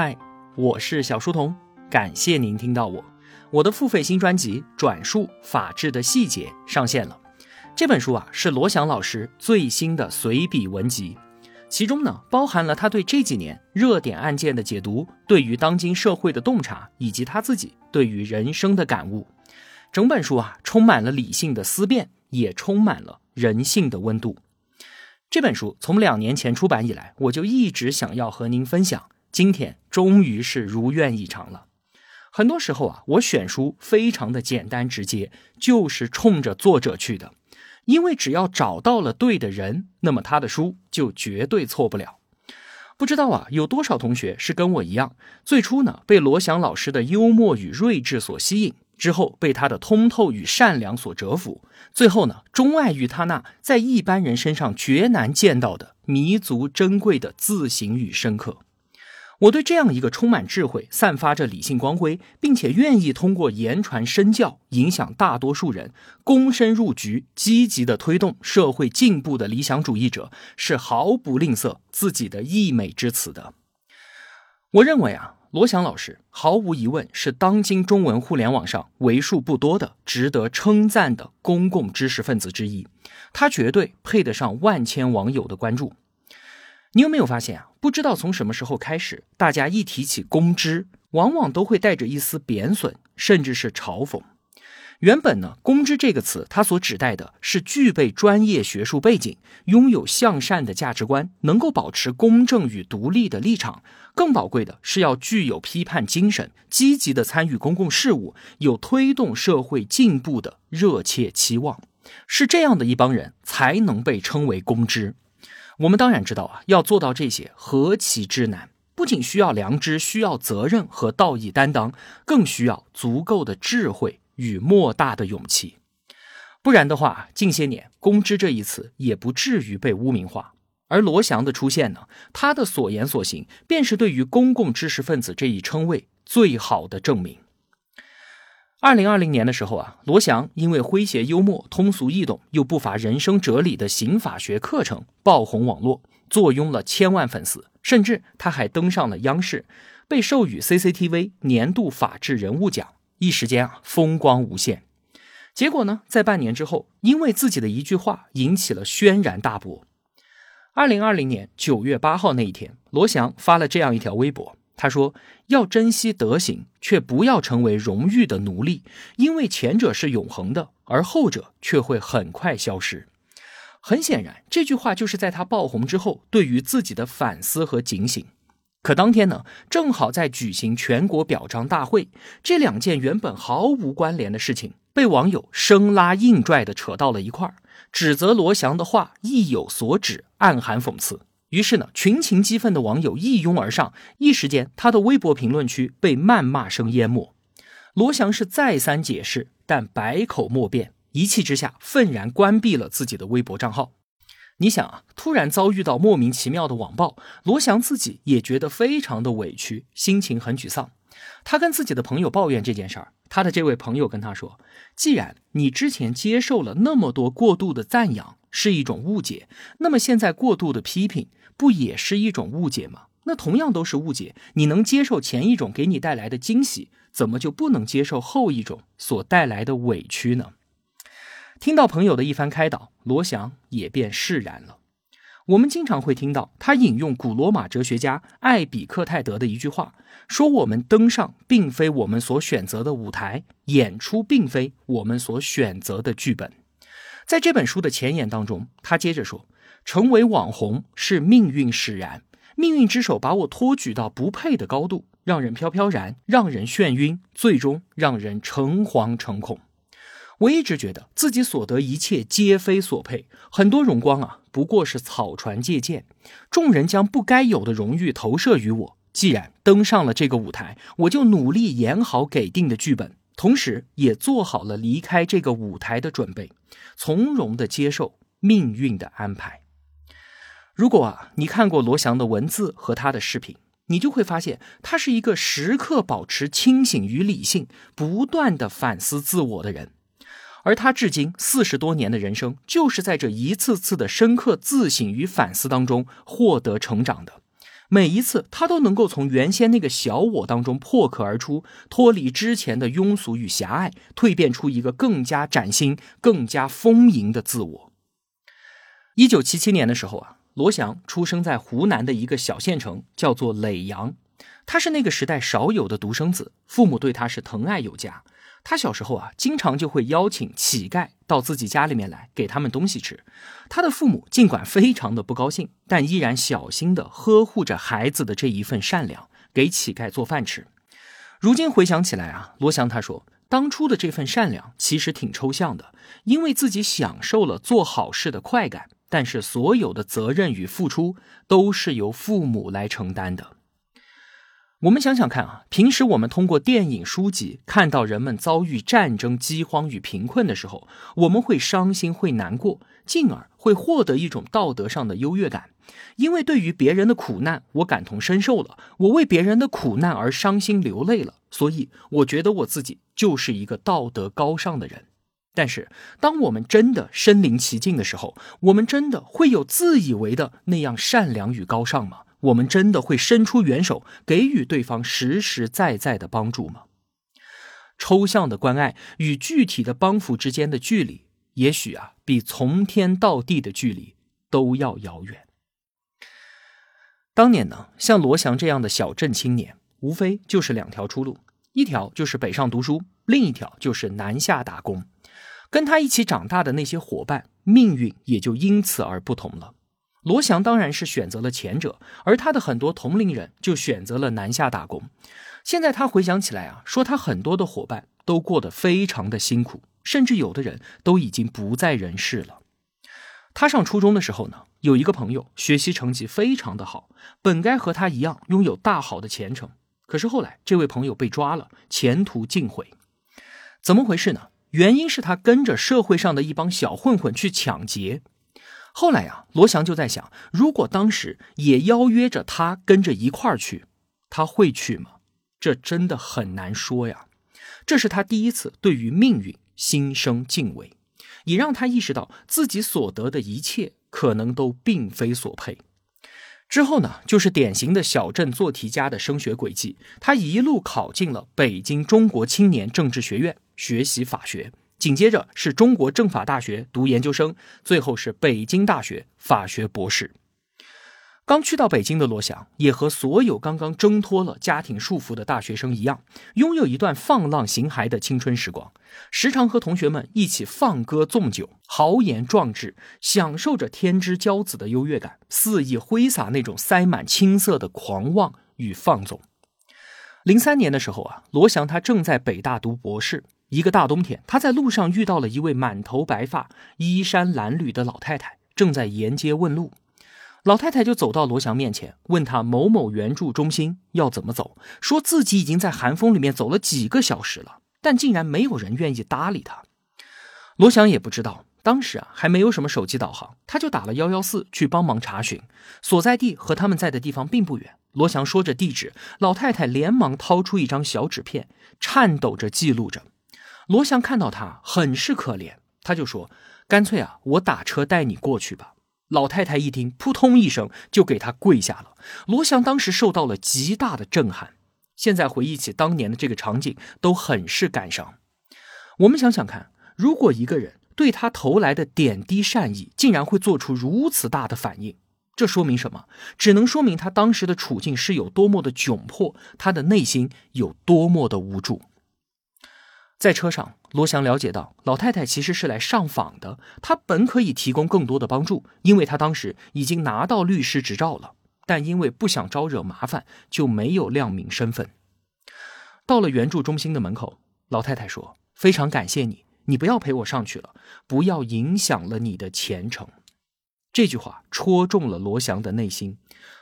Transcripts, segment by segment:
嗨，我是小书童，感谢您听到我。我的付费新专辑《转述法治的细节》上线了。这本书啊，是罗翔老师最新的随笔文集，其中呢，包含了他对这几年热点案件的解读，对于当今社会的洞察，以及他自己对于人生的感悟。整本书啊，充满了理性的思辨，也充满了人性的温度。这本书从两年前出版以来，我就一直想要和您分享。今天终于是如愿以偿了。很多时候啊，我选书非常的简单直接，就是冲着作者去的。因为只要找到了对的人，那么他的书就绝对错不了。不知道啊，有多少同学是跟我一样，最初呢被罗翔老师的幽默与睿智所吸引，之后被他的通透与善良所折服，最后呢钟爱于他那在一般人身上绝难见到的弥足珍贵的自省与深刻。我对这样一个充满智慧、散发着理性光辉，并且愿意通过言传身教影响大多数人、躬身入局、积极的推动社会进步的理想主义者，是毫不吝啬自己的溢美之词的。我认为啊，罗翔老师毫无疑问是当今中文互联网上为数不多的值得称赞的公共知识分子之一，他绝对配得上万千网友的关注。你有没有发现啊？不知道从什么时候开始，大家一提起公知，往往都会带着一丝贬损，甚至是嘲讽。原本呢，公知这个词，它所指代的是具备专业学术背景、拥有向善的价值观、能够保持公正与独立的立场，更宝贵的是要具有批判精神，积极的参与公共事务，有推动社会进步的热切期望。是这样的一帮人才能被称为公知。我们当然知道啊，要做到这些何其之难！不仅需要良知，需要责任和道义担当，更需要足够的智慧与莫大的勇气。不然的话，近些年“公知”这一词也不至于被污名化。而罗翔的出现呢，他的所言所行，便是对于公共知识分子这一称谓最好的证明。二零二零年的时候啊，罗翔因为诙谐幽默、通俗易懂又不乏人生哲理的刑法学课程爆红网络，坐拥了千万粉丝，甚至他还登上了央视，被授予 CCTV 年度法治人物奖，一时间啊风光无限。结果呢，在半年之后，因为自己的一句话引起了轩然大波。二零二零年九月八号那一天，罗翔发了这样一条微博。他说：“要珍惜德行，却不要成为荣誉的奴隶，因为前者是永恒的，而后者却会很快消失。”很显然，这句话就是在他爆红之后对于自己的反思和警醒。可当天呢，正好在举行全国表彰大会，这两件原本毫无关联的事情被网友生拉硬拽的扯到了一块儿，指责罗翔的话意有所指，暗含讽刺。于是呢，群情激愤的网友一拥而上，一时间他的微博评论区被谩骂声淹没。罗翔是再三解释，但百口莫辩，一气之下愤然关闭了自己的微博账号。你想啊，突然遭遇到莫名其妙的网暴，罗翔自己也觉得非常的委屈，心情很沮丧。他跟自己的朋友抱怨这件事儿，他的这位朋友跟他说：“既然你之前接受了那么多过度的赞扬是一种误解，那么现在过度的批评。”不也是一种误解吗？那同样都是误解，你能接受前一种给你带来的惊喜，怎么就不能接受后一种所带来的委屈呢？听到朋友的一番开导，罗翔也便释然了。我们经常会听到他引用古罗马哲学家艾比克泰德的一句话，说：“我们登上并非我们所选择的舞台，演出并非我们所选择的剧本。”在这本书的前言当中，他接着说。成为网红是命运使然，命运之手把我托举到不配的高度，让人飘飘然，让人眩晕，最终让人诚惶诚恐。我一直觉得自己所得一切皆非所配，很多荣光啊不过是草船借箭，众人将不该有的荣誉投射于我。既然登上了这个舞台，我就努力演好给定的剧本，同时也做好了离开这个舞台的准备，从容的接受命运的安排。如果啊，你看过罗翔的文字和他的视频，你就会发现他是一个时刻保持清醒与理性、不断的反思自我的人。而他至今四十多年的人生，就是在这一次次的深刻自省与反思当中获得成长的。每一次他都能够从原先那个小我当中破壳而出，脱离之前的庸俗与狭隘，蜕变出一个更加崭新、更加丰盈的自我。一九七七年的时候啊，罗翔出生在湖南的一个小县城，叫做耒阳。他是那个时代少有的独生子，父母对他是疼爱有加。他小时候啊，经常就会邀请乞丐到自己家里面来，给他们东西吃。他的父母尽管非常的不高兴，但依然小心的呵护着孩子的这一份善良，给乞丐做饭吃。如今回想起来啊，罗翔他说，当初的这份善良其实挺抽象的，因为自己享受了做好事的快感，但是所有的责任与付出都是由父母来承担的。我们想想看啊，平时我们通过电影、书籍看到人们遭遇战争、饥荒与贫困的时候，我们会伤心、会难过，进而会获得一种道德上的优越感，因为对于别人的苦难，我感同身受了，我为别人的苦难而伤心流泪了，所以我觉得我自己就是一个道德高尚的人。但是，当我们真的身临其境的时候，我们真的会有自以为的那样善良与高尚吗？我们真的会伸出援手，给予对方实实在在的帮助吗？抽象的关爱与具体的帮扶之间的距离，也许啊，比从天到地的距离都要遥远。当年呢，像罗翔这样的小镇青年，无非就是两条出路：一条就是北上读书，另一条就是南下打工。跟他一起长大的那些伙伴，命运也就因此而不同了。罗翔当然是选择了前者，而他的很多同龄人就选择了南下打工。现在他回想起来啊，说他很多的伙伴都过得非常的辛苦，甚至有的人都已经不在人世了。他上初中的时候呢，有一个朋友学习成绩非常的好，本该和他一样拥有大好的前程，可是后来这位朋友被抓了，前途尽毁。怎么回事呢？原因是他跟着社会上的一帮小混混去抢劫。后来呀，罗翔就在想，如果当时也邀约着他跟着一块儿去，他会去吗？这真的很难说呀。这是他第一次对于命运心生敬畏，也让他意识到自己所得的一切可能都并非所配。之后呢，就是典型的小镇做题家的升学轨迹，他一路考进了北京中国青年政治学院学习法学。紧接着是中国政法大学读研究生，最后是北京大学法学博士。刚去到北京的罗翔，也和所有刚刚挣脱了家庭束缚的大学生一样，拥有一段放浪形骸的青春时光，时常和同学们一起放歌纵酒，豪言壮志，享受着天之骄子的优越感，肆意挥洒那种塞满青涩的狂妄与放纵。零三年的时候啊，罗翔他正在北大读博士。一个大冬天，他在路上遇到了一位满头白发、衣衫褴褛的老太太，正在沿街问路。老太太就走到罗翔面前，问他某某援助中心要怎么走，说自己已经在寒风里面走了几个小时了，但竟然没有人愿意搭理他。罗翔也不知道，当时啊还没有什么手机导航，他就打了幺幺四去帮忙查询，所在地和他们在的地方并不远。罗翔说着地址，老太太连忙掏出一张小纸片，颤抖着记录着。罗翔看到他很是可怜，他就说：“干脆啊，我打车带你过去吧。”老太太一听，扑通一声就给他跪下了。罗翔当时受到了极大的震撼，现在回忆起当年的这个场景，都很是感伤。我们想想看，如果一个人对他投来的点滴善意，竟然会做出如此大的反应，这说明什么？只能说明他当时的处境是有多么的窘迫，他的内心有多么的无助。在车上，罗翔了解到老太太其实是来上访的。他本可以提供更多的帮助，因为他当时已经拿到律师执照了，但因为不想招惹麻烦，就没有亮明身份。到了援助中心的门口，老太太说：“非常感谢你，你不要陪我上去了，不要影响了你的前程。”这句话戳中了罗翔的内心。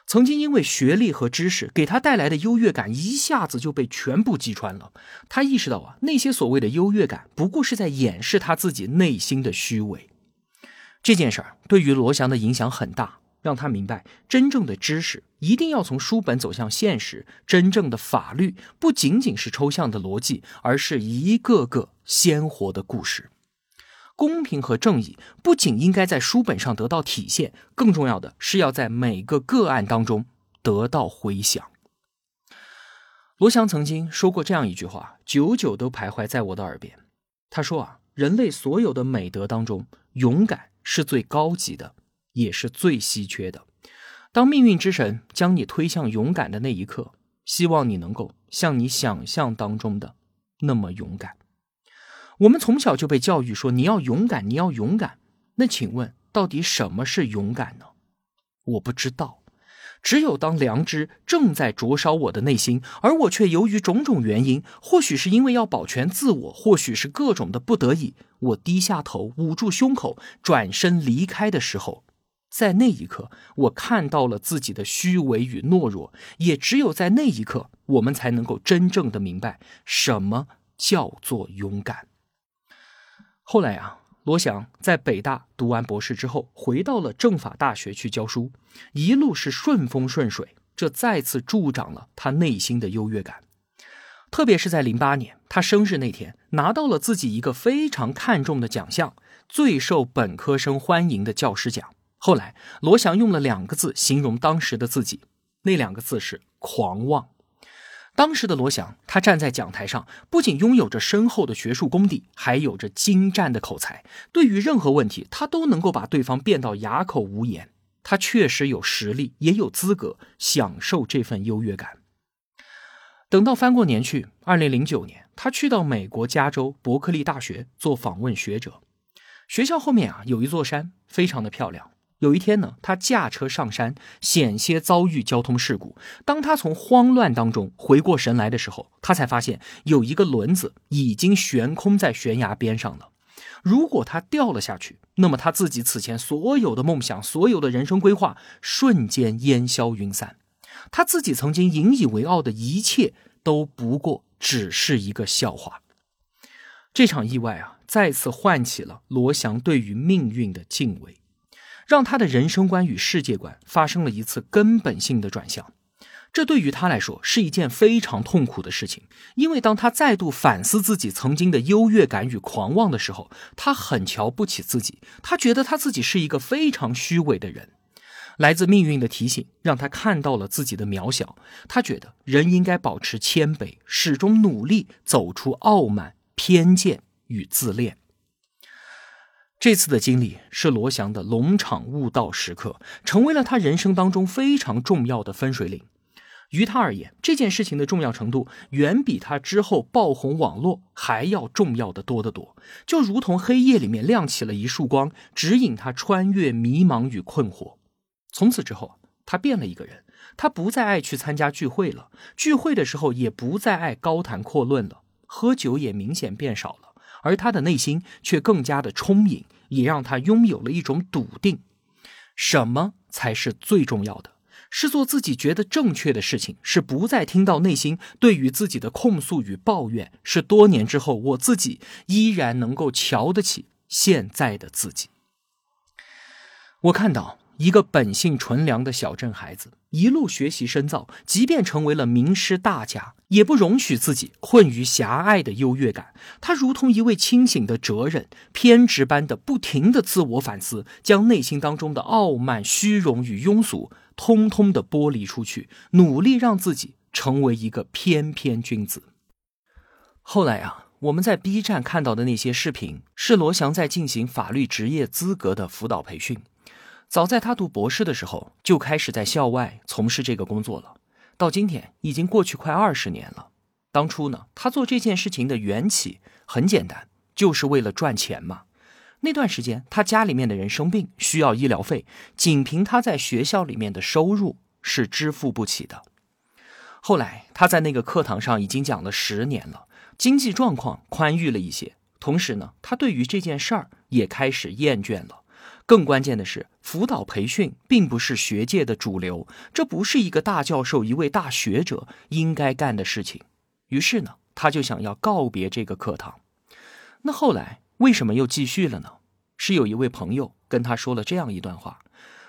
曾经因为学历和知识给他带来的优越感，一下子就被全部击穿了。他意识到啊，那些所谓的优越感，不过是在掩饰他自己内心的虚伪。这件事儿对于罗翔的影响很大，让他明白，真正的知识一定要从书本走向现实，真正的法律不仅仅是抽象的逻辑，而是一个个鲜活的故事。公平和正义不仅应该在书本上得到体现，更重要的是要在每个个案当中得到回响。罗翔曾经说过这样一句话，久久都徘徊在我的耳边。他说啊，人类所有的美德当中，勇敢是最高级的，也是最稀缺的。当命运之神将你推向勇敢的那一刻，希望你能够像你想象当中的那么勇敢。我们从小就被教育说你要勇敢，你要勇敢。那请问，到底什么是勇敢呢？我不知道。只有当良知正在灼烧我的内心，而我却由于种种原因，或许是因为要保全自我，或许是各种的不得已，我低下头，捂住胸口，转身离开的时候，在那一刻，我看到了自己的虚伪与懦弱。也只有在那一刻，我们才能够真正的明白什么叫做勇敢。后来啊。罗翔在北大读完博士之后，回到了政法大学去教书，一路是顺风顺水，这再次助长了他内心的优越感。特别是在零八年他生日那天，拿到了自己一个非常看重的奖项——最受本科生欢迎的教师奖。后来，罗翔用了两个字形容当时的自己，那两个字是狂妄。当时的罗翔，他站在讲台上，不仅拥有着深厚的学术功底，还有着精湛的口才。对于任何问题，他都能够把对方辩到哑口无言。他确实有实力，也有资格享受这份优越感。等到翻过年去，二零零九年，他去到美国加州伯克利大学做访问学者。学校后面啊，有一座山，非常的漂亮。有一天呢，他驾车上山，险些遭遇交通事故。当他从慌乱当中回过神来的时候，他才发现有一个轮子已经悬空在悬崖边上了。如果他掉了下去，那么他自己此前所有的梦想、所有的人生规划瞬间烟消云散。他自己曾经引以为傲的一切都不过只是一个笑话。这场意外啊，再次唤起了罗翔对于命运的敬畏。让他的人生观与世界观发生了一次根本性的转向，这对于他来说是一件非常痛苦的事情。因为当他再度反思自己曾经的优越感与狂妄的时候，他很瞧不起自己，他觉得他自己是一个非常虚伪的人。来自命运的提醒让他看到了自己的渺小，他觉得人应该保持谦卑，始终努力走出傲慢、偏见与自恋。这次的经历是罗翔的龙场悟道时刻，成为了他人生当中非常重要的分水岭。于他而言，这件事情的重要程度远比他之后爆红网络还要重要的多得多。就如同黑夜里面亮起了一束光，指引他穿越迷茫与困惑。从此之后，他变了一个人，他不再爱去参加聚会了，聚会的时候也不再爱高谈阔论了，喝酒也明显变少了。而他的内心却更加的充盈，也让他拥有了一种笃定。什么才是最重要的？是做自己觉得正确的事情，是不再听到内心对于自己的控诉与抱怨，是多年之后我自己依然能够瞧得起现在的自己。我看到。一个本性纯良的小镇孩子，一路学习深造，即便成为了名师大家，也不容许自己困于狭隘的优越感。他如同一位清醒的哲人，偏执般的不停的自我反思，将内心当中的傲慢、虚荣与庸俗，通通的剥离出去，努力让自己成为一个翩翩君子。后来啊，我们在 B 站看到的那些视频，是罗翔在进行法律职业资格的辅导培训。早在他读博士的时候，就开始在校外从事这个工作了。到今天已经过去快二十年了。当初呢，他做这件事情的缘起很简单，就是为了赚钱嘛。那段时间，他家里面的人生病需要医疗费，仅凭他在学校里面的收入是支付不起的。后来他在那个课堂上已经讲了十年了，经济状况宽裕了一些，同时呢，他对于这件事儿也开始厌倦了。更关键的是，辅导培训并不是学界的主流，这不是一个大教授、一位大学者应该干的事情。于是呢，他就想要告别这个课堂。那后来为什么又继续了呢？是有一位朋友跟他说了这样一段话：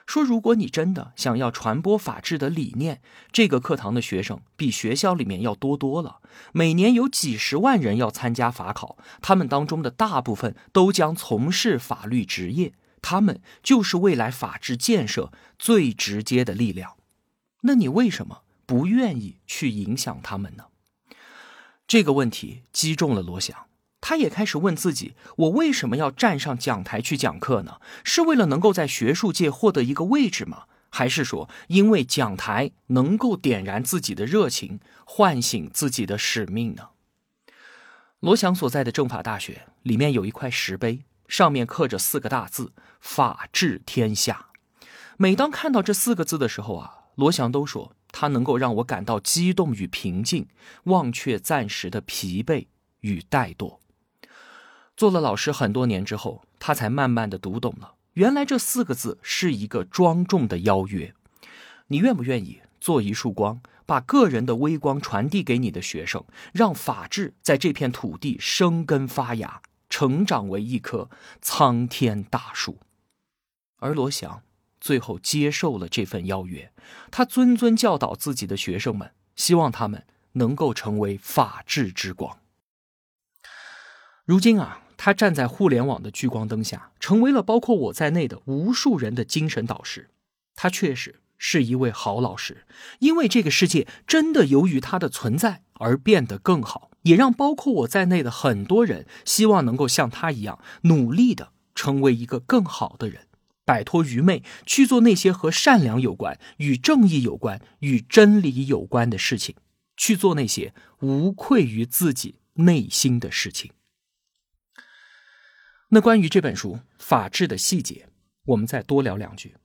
说如果你真的想要传播法治的理念，这个课堂的学生比学校里面要多多了。每年有几十万人要参加法考，他们当中的大部分都将从事法律职业。他们就是未来法治建设最直接的力量。那你为什么不愿意去影响他们呢？这个问题击中了罗翔，他也开始问自己：我为什么要站上讲台去讲课呢？是为了能够在学术界获得一个位置吗？还是说，因为讲台能够点燃自己的热情，唤醒自己的使命呢？罗翔所在的政法大学里面有一块石碑，上面刻着四个大字“法治天下”。每当看到这四个字的时候啊，罗翔都说。它能够让我感到激动与平静，忘却暂时的疲惫与怠惰。做了老师很多年之后，他才慢慢的读懂了，原来这四个字是一个庄重的邀约。你愿不愿意做一束光，把个人的微光传递给你的学生，让法治在这片土地生根发芽，成长为一棵苍天大树？而罗翔。最后接受了这份邀约，他谆谆教导自己的学生们，希望他们能够成为法治之光。如今啊，他站在互联网的聚光灯下，成为了包括我在内的无数人的精神导师。他确实是一位好老师，因为这个世界真的由于他的存在而变得更好，也让包括我在内的很多人希望能够像他一样努力的成为一个更好的人。摆脱愚昧，去做那些和善良有关、与正义有关、与真理有关的事情，去做那些无愧于自己内心的事情。那关于这本书法治的细节，我们再多聊两句。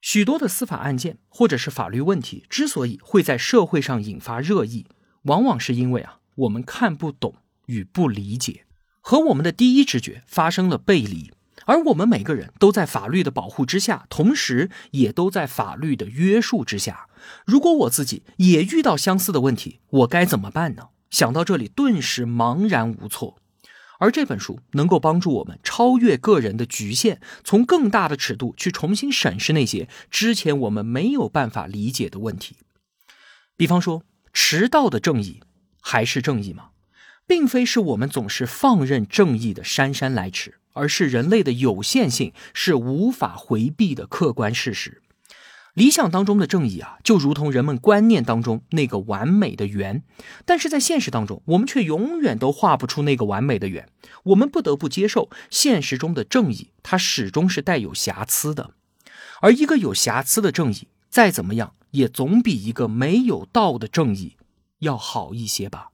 许多的司法案件或者是法律问题，之所以会在社会上引发热议，往往是因为啊，我们看不懂与不理解，和我们的第一直觉发生了背离。而我们每个人都在法律的保护之下，同时也都在法律的约束之下。如果我自己也遇到相似的问题，我该怎么办呢？想到这里，顿时茫然无措。而这本书能够帮助我们超越个人的局限，从更大的尺度去重新审视那些之前我们没有办法理解的问题。比方说，迟到的正义还是正义吗？并非是我们总是放任正义的姗姗来迟。而是人类的有限性是无法回避的客观事实。理想当中的正义啊，就如同人们观念当中那个完美的圆，但是在现实当中，我们却永远都画不出那个完美的圆。我们不得不接受现实中的正义，它始终是带有瑕疵的。而一个有瑕疵的正义，再怎么样，也总比一个没有道的正义要好一些吧。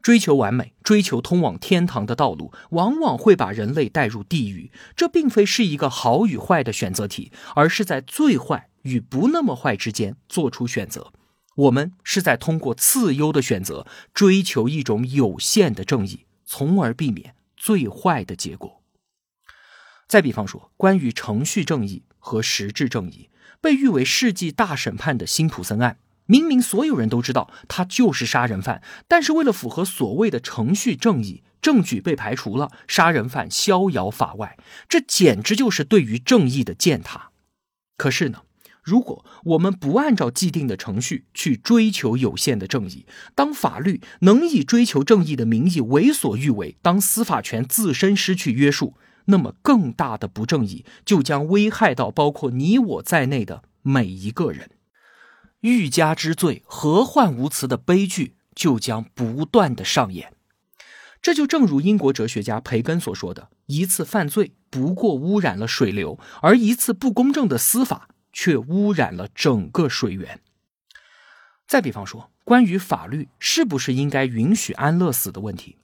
追求完美，追求通往天堂的道路，往往会把人类带入地狱。这并非是一个好与坏的选择题，而是在最坏与不那么坏之间做出选择。我们是在通过次优的选择，追求一种有限的正义，从而避免最坏的结果。再比方说，关于程序正义和实质正义，被誉为世纪大审判的辛普森案。明明所有人都知道他就是杀人犯，但是为了符合所谓的程序正义，证据被排除了，杀人犯逍遥法外，这简直就是对于正义的践踏。可是呢，如果我们不按照既定的程序去追求有限的正义，当法律能以追求正义的名义为所欲为，当司法权自身失去约束，那么更大的不正义就将危害到包括你我在内的每一个人。欲加之罪，何患无辞的悲剧就将不断的上演。这就正如英国哲学家培根所说的：“一次犯罪不过污染了水流，而一次不公正的司法却污染了整个水源。”再比方说，关于法律是不是应该允许安乐死的问题。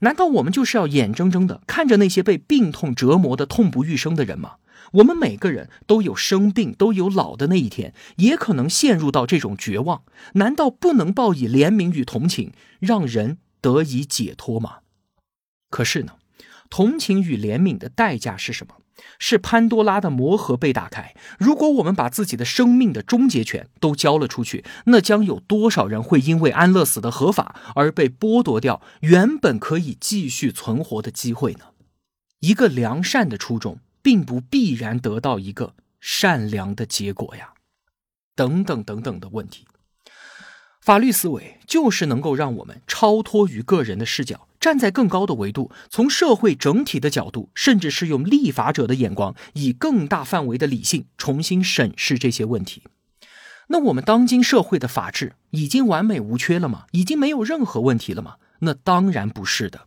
难道我们就是要眼睁睁的看着那些被病痛折磨的痛不欲生的人吗？我们每个人都有生病、都有老的那一天，也可能陷入到这种绝望。难道不能报以怜悯与同情，让人得以解脱吗？可是呢，同情与怜悯的代价是什么？是潘多拉的魔盒被打开。如果我们把自己的生命的终结权都交了出去，那将有多少人会因为安乐死的合法而被剥夺掉原本可以继续存活的机会呢？一个良善的初衷。并不必然得到一个善良的结果呀，等等等等的问题。法律思维就是能够让我们超脱于个人的视角，站在更高的维度，从社会整体的角度，甚至是用立法者的眼光，以更大范围的理性重新审视这些问题。那我们当今社会的法治已经完美无缺了吗？已经没有任何问题了吗？那当然不是的。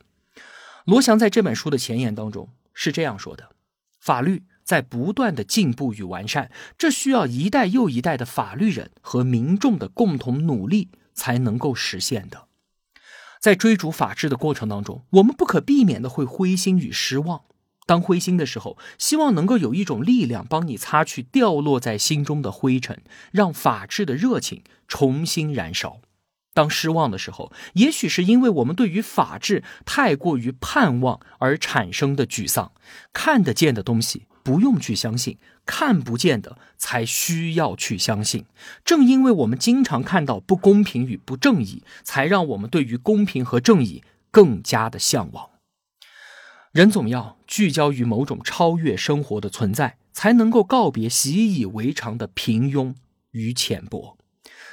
罗翔在这本书的前言当中是这样说的：法律在不断的进步与完善，这需要一代又一代的法律人和民众的共同努力才能够实现的。在追逐法治的过程当中，我们不可避免的会灰心与失望。当灰心的时候，希望能够有一种力量帮你擦去掉落在心中的灰尘，让法治的热情重新燃烧。当失望的时候，也许是因为我们对于法治太过于盼望而产生的沮丧。看得见的东西不用去相信，看不见的才需要去相信。正因为我们经常看到不公平与不正义，才让我们对于公平和正义更加的向往。人总要聚焦于某种超越生活的存在，才能够告别习以为常的平庸与浅薄。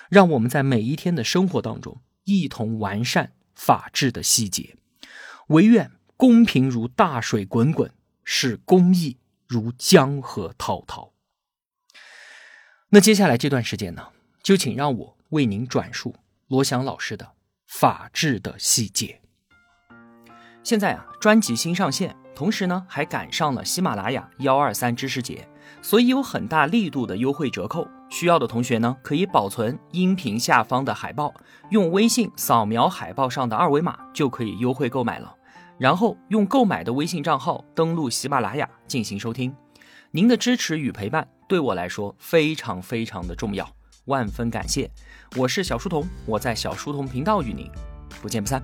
让我们在每一天的生活当中，一同完善法治的细节。唯愿公平如大水滚滚，使公义如江河滔滔。那接下来这段时间呢，就请让我为您转述罗翔老师的法治的细节。现在啊，专辑新上线，同时呢还赶上了喜马拉雅幺二三知识节，所以有很大力度的优惠折扣。需要的同学呢，可以保存音频下方的海报，用微信扫描海报上的二维码就可以优惠购买了。然后用购买的微信账号登录喜马拉雅进行收听。您的支持与陪伴对我来说非常非常的重要，万分感谢。我是小书童，我在小书童频道与您不见不散。